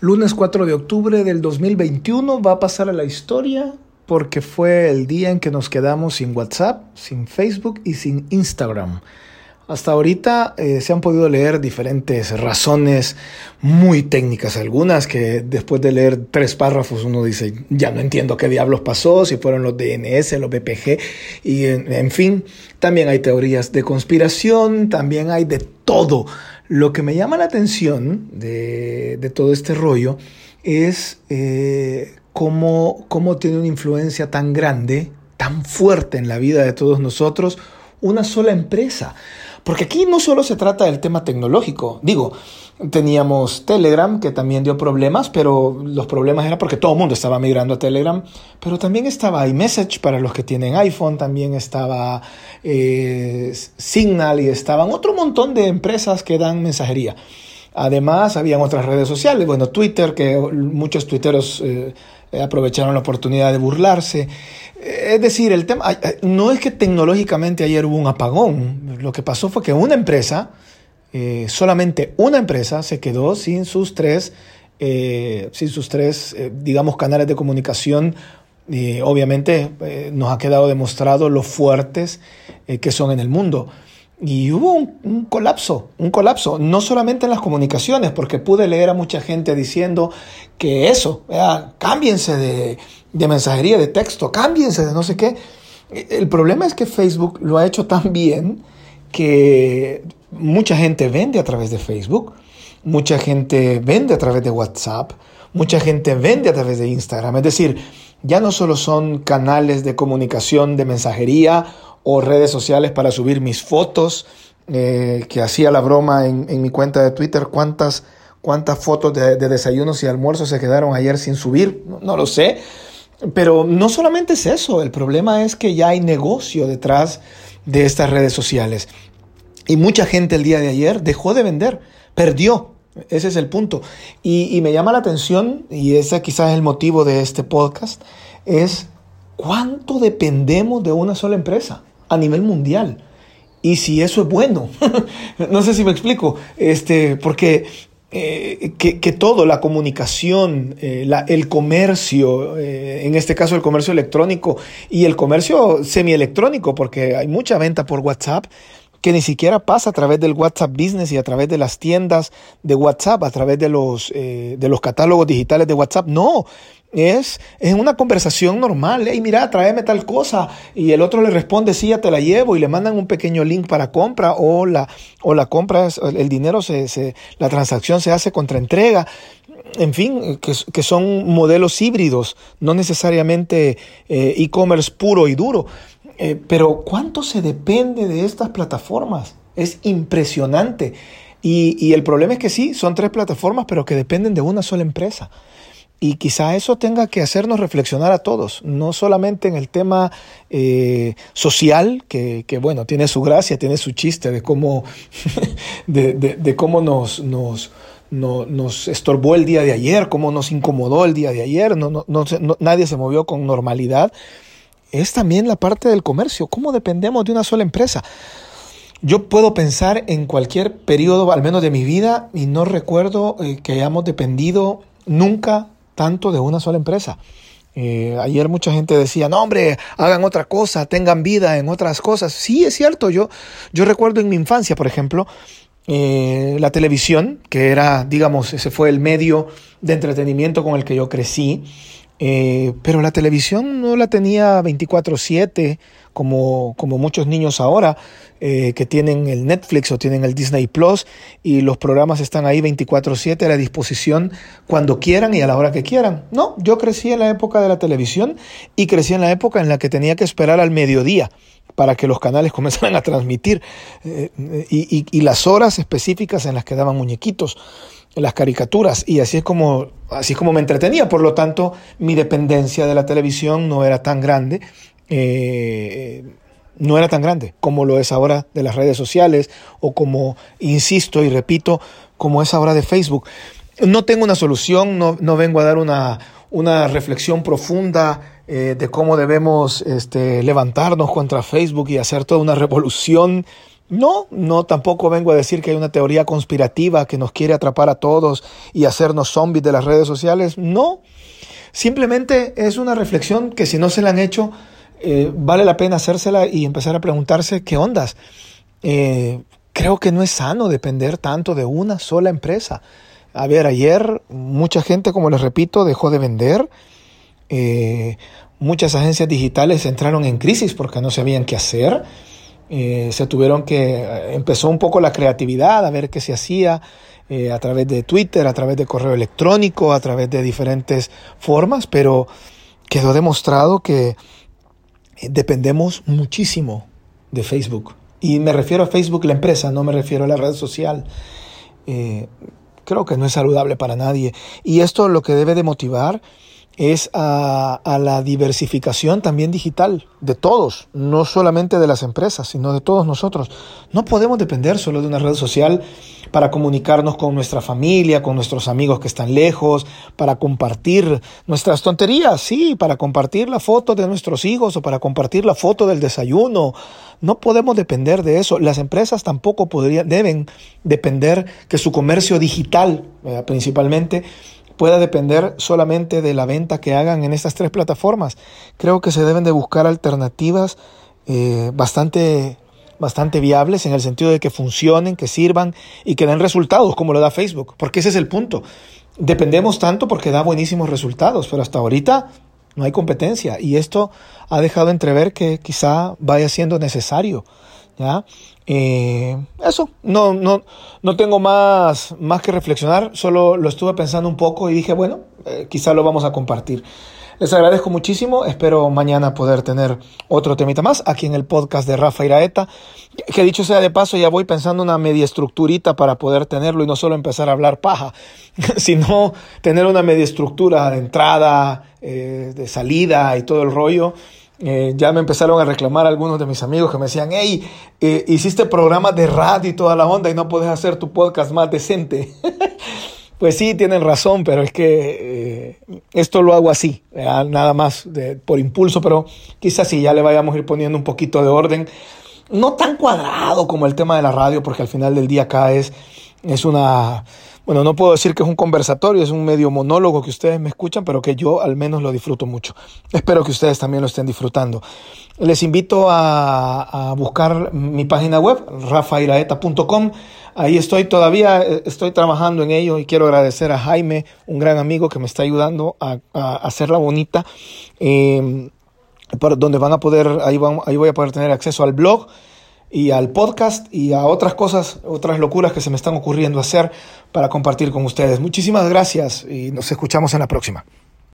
Lunes 4 de octubre del 2021 va a pasar a la historia porque fue el día en que nos quedamos sin WhatsApp, sin Facebook y sin Instagram. Hasta ahorita eh, se han podido leer diferentes razones muy técnicas, algunas que después de leer tres párrafos uno dice, ya no entiendo qué diablos pasó, si fueron los DNS, los BPG, y en fin, también hay teorías de conspiración, también hay de todo. Lo que me llama la atención de, todo este rollo es eh, cómo, cómo tiene una influencia tan grande, tan fuerte en la vida de todos nosotros, una sola empresa. Porque aquí no solo se trata del tema tecnológico, digo, Teníamos Telegram, que también dio problemas, pero los problemas eran porque todo el mundo estaba migrando a Telegram. Pero también estaba iMessage para los que tienen iPhone, también estaba eh, Signal y estaban otro montón de empresas que dan mensajería. Además, habían otras redes sociales, bueno, Twitter, que muchos tuiteros eh, aprovecharon la oportunidad de burlarse. Es decir, el tema no es que tecnológicamente ayer hubo un apagón, lo que pasó fue que una empresa eh, solamente una empresa se quedó sin sus tres, eh, sin sus tres eh, digamos, canales de comunicación. Y obviamente nos ha quedado demostrado lo fuertes que son en el mundo. Y hubo un, colapso, un colapso, no solamente en las comunicaciones, porque pude leer a mucha gente diciendo que eso, cámbiense de, de mensajería de texto, cámbiense de no sé qué. El problema es que Facebook lo ha hecho tan bien que mucha gente vende a través de Facebook, mucha gente vende a través de WhatsApp, mucha gente vende a través de Instagram. Es decir, ya no solo son canales de comunicación, de mensajería o redes sociales para subir mis fotos, eh, que hacía la broma en, mi cuenta de Twitter, cuántas, cuántas fotos de, desayunos y almuerzos se quedaron ayer sin subir, no lo sé. Pero no solamente es eso, el problema es que ya hay negocio detrás de estas redes sociales. Y mucha gente el día de ayer dejó de vender, perdió. Ese es el punto. Y, me llama la atención, y ese quizás es el motivo de este podcast, es cuánto dependemos de una sola empresa a nivel mundial. Y si eso es bueno. no sé si me explico. Este, porque eh, que, todo, la comunicación, eh, el comercio, eh, en este caso el comercio electrónico y el comercio semielectrónico, porque hay mucha venta por WhatsApp, que ni siquiera pasa a través del WhatsApp Business y a través de las tiendas de WhatsApp, a través de los, eh, de los catálogos digitales de WhatsApp. No, es, es una conversación normal. Hey, mira, tráeme tal cosa. Y el otro le responde, sí, ya te la llevo. Y le mandan un pequeño link para compra o la, o la compra, el dinero, se, se, la transacción se hace contra entrega en fin, que, que, son modelos híbridos, no necesariamente eh, e-commerce puro y duro. Eh, pero ¿cuánto se depende de estas plataformas? Es impresionante. Y, el problema es que sí, son tres plataformas, pero que dependen de una sola empresa. Y quizá eso tenga que hacernos reflexionar a todos, no solamente en el tema eh, social, que, bueno, tiene su gracia, tiene su chiste de cómo, de, cómo nos, nos, nos estorbó el día de ayer, cómo nos incomodó el día de ayer, no, nadie se movió con normalidad, es también la parte del comercio. ¿Cómo dependemos de una sola empresa? Yo puedo pensar en cualquier periodo, al menos de mi vida, y no recuerdo eh, que hayamos dependido nunca tanto de una sola empresa. Eh, ayer mucha gente decía, no hombre, hagan otra cosa, tengan vida en otras cosas. Sí, es cierto, yo, yo recuerdo en mi infancia, por ejemplo, eh, la televisión, que era, digamos, ese fue el medio de entretenimiento con el que yo crecí. Eh, pero la televisión no la tenía 24/7 como, como muchos niños ahora eh, que tienen el Netflix o tienen el Disney Plus y los programas están ahí 24/7 a la disposición cuando quieran y a la hora que quieran. No, yo crecí en la época de la televisión y crecí en la época en la que tenía que esperar al mediodía para que los canales comenzaran a transmitir eh, y, y las horas específicas en las que daban muñequitos las caricaturas y así es como así es como me entretenía. Por lo tanto mi dependencia de la televisión no era tan grande eh, no era tan grande como lo es ahora de las redes sociales o como insisto y repito como es ahora de Facebook. No tengo una solución no, no vengo a dar una, una reflexión profunda eh, de cómo debemos este, levantarnos contra Facebook y hacer toda una revolución No, no tampoco vengo a decir que hay una teoría conspirativa que nos quiere atrapar a todos y hacernos zombies de las redes sociales. No, simplemente es una reflexión que si no se la han hecho, eh, vale la pena hacérsela y empezar a preguntarse qué ondas. Eh, creo que no es sano depender tanto de una sola empresa. A ver, ayer mucha gente, como les repito, dejó de vender. Eh, muchas agencias digitales entraron en crisis porque no sabían qué hacer. Eh, se tuvieron que, eh, empezó un poco la creatividad, a ver qué se hacía eh, a través de Twitter, a través de correo electrónico, a través de diferentes formas, pero quedó demostrado que dependemos muchísimo de Facebook. Y me refiero a Facebook la empresa, no me refiero a la red social. creo que no es saludable para nadie. Y esto lo que debe de motivar es a, la diversificación también digital de todos, no solamente de las empresas, sino de todos nosotros. No podemos depender solo de una red social para comunicarnos con nuestra familia, con nuestros amigos que están lejos, para compartir nuestras tonterías, sí, para compartir la foto de nuestros hijos o para compartir la foto del desayuno. No podemos depender de eso. Las empresas tampoco podrían, deben depender que su comercio digital, principalmente, pueda depender solamente de la venta que hagan en estas tres plataformas. Creo que se deben de buscar alternativas eh, bastante, bastante viables en el sentido de que funcionen, que sirvan y que den resultados como lo da Facebook, porque ese es el punto. Dependemos tanto porque da buenísimos resultados, pero hasta ahorita no hay competencia y esto ha dejado entrever que quizá vaya siendo necesario. ¿Ya? Eh, eso, no, no, no tengo más, más que reflexionar, solo lo estuve pensando un poco y dije, bueno, eh, quizá lo vamos a compartir. Les agradezco muchísimo, espero mañana poder tener otro temita más aquí en el podcast de Rafa Iraeta, que dicho sea de paso ya voy pensando una media estructurita para poder tenerlo y no solo empezar a hablar paja, sino tener una media estructura de entrada, eh, de salida y todo el rollo eh, ya me empezaron a reclamar algunos de mis amigos que me decían, hey, eh, hiciste programas de radio y toda la onda y no puedes hacer tu podcast más decente. pues sí, tienen razón, pero es que eh, esto lo hago así, nada más por impulso, pero quizás sí, ya le vayamos a ir poniendo un poquito de orden. No tan cuadrado como el tema de la radio, porque al final del día acá es, es una bueno, no puedo decir que es un conversatorio, es un medio monólogo que ustedes me escuchan, pero que yo al menos lo disfruto mucho. Espero que ustedes también lo estén disfrutando. Les invito a, buscar mi página web, rafairaeta.com. Ahí estoy todavía, eh, estoy trabajando en ello y quiero agradecer a Jaime, un gran amigo que me está ayudando a, hacerla bonita. Eh, donde van a poder, ahí, ahí voy a poder tener acceso al blog y al podcast y a otras cosas, otras locuras que se me están ocurriendo hacer para compartir con ustedes. Muchísimas gracias y nos escuchamos en la próxima.